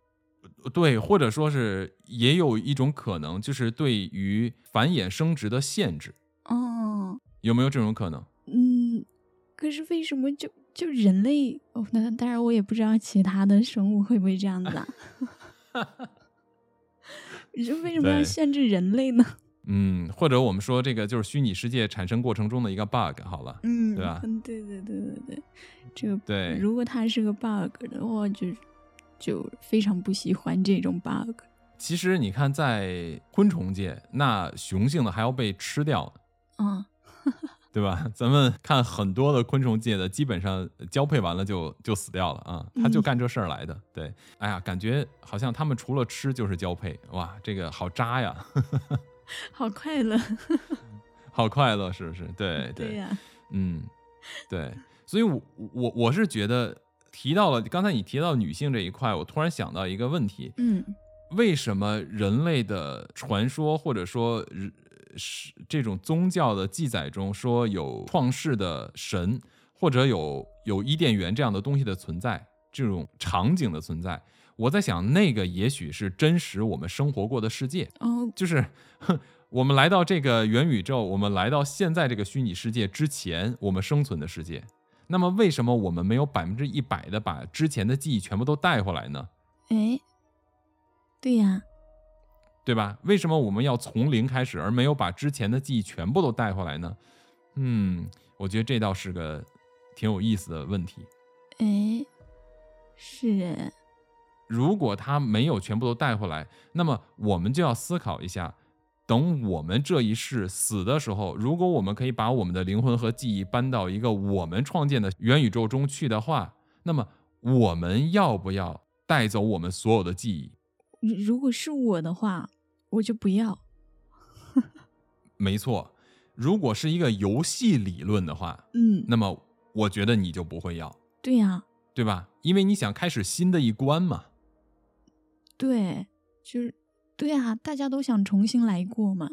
对，或者说是也有一种可能，就是对于繁衍生殖的限制。哦，有没有这种可能？嗯，可是为什么就就人类？哦，那当然我也不知道其他的生物会不会这样子啊。你说为什么要限制人类呢？嗯，或者我们说这个就是虚拟世界产生过程中的一个 bug，好了，嗯，对吧？嗯，对对对对对，这个对，如果它是个 bug 的话，就就非常不喜欢这种 bug。其实你看，在昆虫界，那雄性的还要被吃掉，嗯，对吧？咱们看很多的昆虫界的，基本上交配完了就就死掉了啊，他就干这事儿来的。对，哎呀，感觉好像他们除了吃就是交配，哇，这个好渣呀！好快乐，好快乐，是不是？对对呀。嗯，对，所以我，我我是觉得提到了刚才你提到女性这一块，我突然想到一个问题，嗯为什么人类的传说或者说是这种宗教的记载中说有创世的神，或者有有伊甸园这样的东西的存在，这种场景的存在？我在想，那个也许是真实我们生活过的世界，哦，就是哼我们来到这个元宇宙，我们来到现在这个虚拟世界之前，我们生存的世界。那么，为什么我们没有百分之一百的把之前的记忆全部都带回来呢？哎，对呀，对吧？为什么我们要从零开始，而没有把之前的记忆全部都带回来呢？嗯，我觉得这倒是个挺有意思的问题。哎，是哎，如果他没有全部都带回来，那么我们就要思考一下，等我们这一世死的时候，如果我们可以把我们的灵魂和记忆搬到一个我们创建的元宇宙中去的话，那么我们要不要带走我们所有的记忆？如如果是我的话，我就不要。没错，如果是一个游戏理论的话，嗯，那么我觉得你就不会要，对呀，对吧？因为你想开始新的一关嘛。对，就是对啊，大家都想重新来过嘛。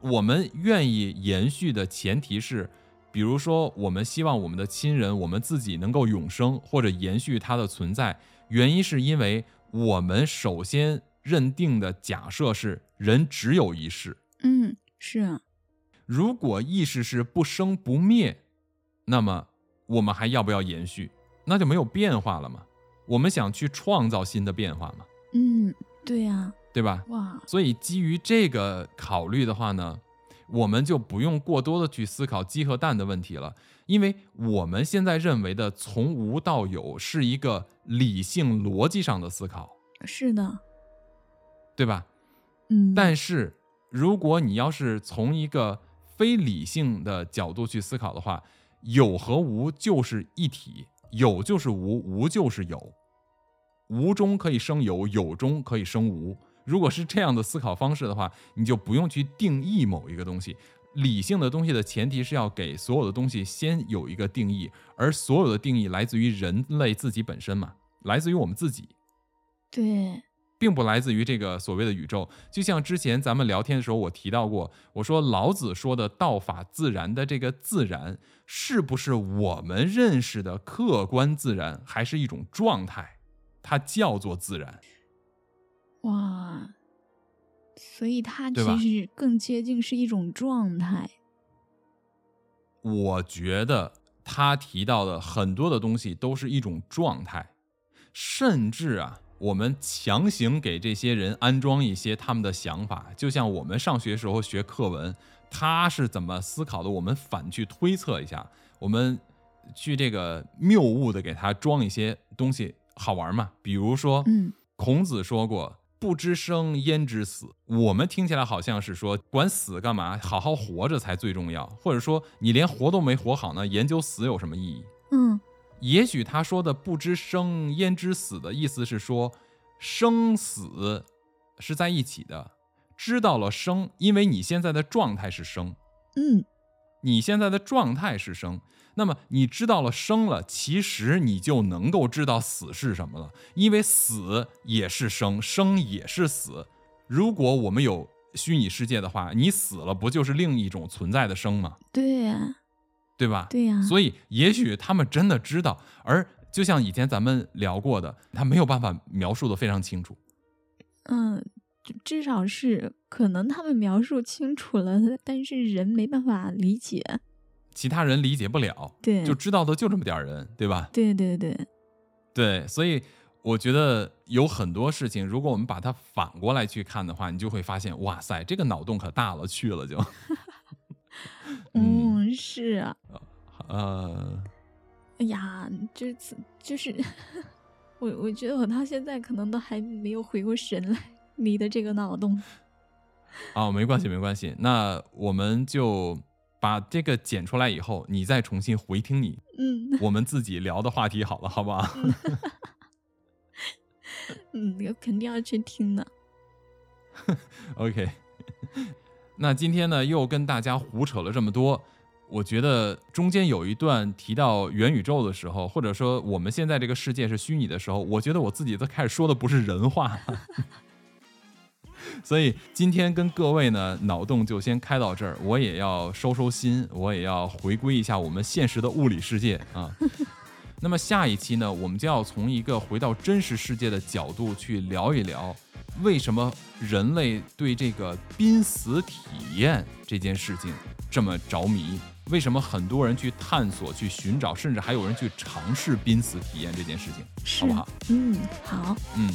我们愿意延续的前提是，比如说，我们希望我们的亲人、我们自己能够永生或者延续它的存在。原因是因为我们首先认定的假设是人只有一世，嗯，是啊，如果意识是不生不灭，那么我们还要不要延续？那就没有变化了嘛。我们想去创造新的变化嘛，嗯，对呀，对吧？哇，所以基于这个考虑的话呢，我们就不用过多的去思考鸡和蛋的问题了，因为我们现在认为的从无到有是一个理性逻辑上的思考，是的，对吧？嗯，但是如果你要是从一个非理性的角度去思考的话，有和无就是一体，有就是无，无就是有，无中可以生有，有中可以生无。如果是这样的思考方式的话，你就不用去定义某一个东西。理性的东西的前提是要给所有的东西先有一个定义，而所有的定义来自于人类自己本身嘛，来自于我们自己。对，并不来自于这个所谓的宇宙。就像之前咱们聊天的时候，我提到过，我说老子说的“道法自然”的这个自然，是不是我们认识的客观自然，还是一种状态？它叫做自然。哇，所以它其实更接近是一种状态。我觉得他提到的很多的东西都是一种状态，甚至啊，我们强行给这些人安装一些他们的想法，就像我们上学时候学课文，他是怎么思考的，我们反去推测一下，我们去这个谬误的给他装一些东西，好玩嘛？比如说，嗯，孔子说过“不知生焉知死”，我们听起来好像是说管死干嘛？好好活着才最重要，或者说你连活都没活好呢，研究死有什么意义？嗯，也许他说的“不知生焉知死”的意思是说，生死是在一起的，知道了生，因为你现在的状态是生，嗯，你现在的状态是生，那么你知道了生了，其实你就能够知道死是什么了，因为死也是生，生也是死。如果我们有虚拟世界的话，你死了不就是另一种存在的生吗？对呀，对吧？对呀，所以也许他们真的知道，而就像以前咱们聊过的，他没有办法描述的非常清楚。嗯，就至少是可能他们描述清楚了，但是人没办法理解。其他人理解不了，对，就知道的就这么点儿人，对吧？对对对，对，所以我觉得有很多事情，如果我们把它反过来去看的话，你就会发现，哇塞，这个脑洞可大了去了就。嗯嗯，是啊，呃，哎呀，这次就是 我，我觉得我到现在可能都还没有回过神来，你的这个脑洞。哦，没关系，没关系，那我们就把这个剪出来以后，你再重新回听你嗯我们自己聊的话题好了，好不好？嗯，我 肯定要去听的。OK，那今天呢又跟大家胡扯了这么多，我觉得中间有一段提到元宇宙的时候，或者说我们现在这个世界是虚拟的时候，我觉得我自己都开始说的不是人话。所以今天跟各位呢，脑洞就先开到这儿，我也要收收心，我也要回归一下我们现实的物理世界啊。那么下一期呢，我们就要从一个回到真实世界的角度去聊一聊，为什么人类对这个濒死体验这件事情这么着迷？为什么很多人去探索、去寻找，甚至还有人去尝试濒死体验这件事情，好不好？嗯，好。嗯。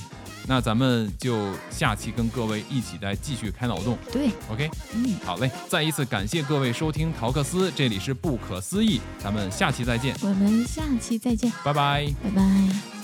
那咱们就下期跟各位一起再继续开脑洞。对，OK，嗯，好嘞。再一次感谢各位收听陶克斯，这里是不可思议，咱们下期再见。我们下期再见，拜拜，拜拜。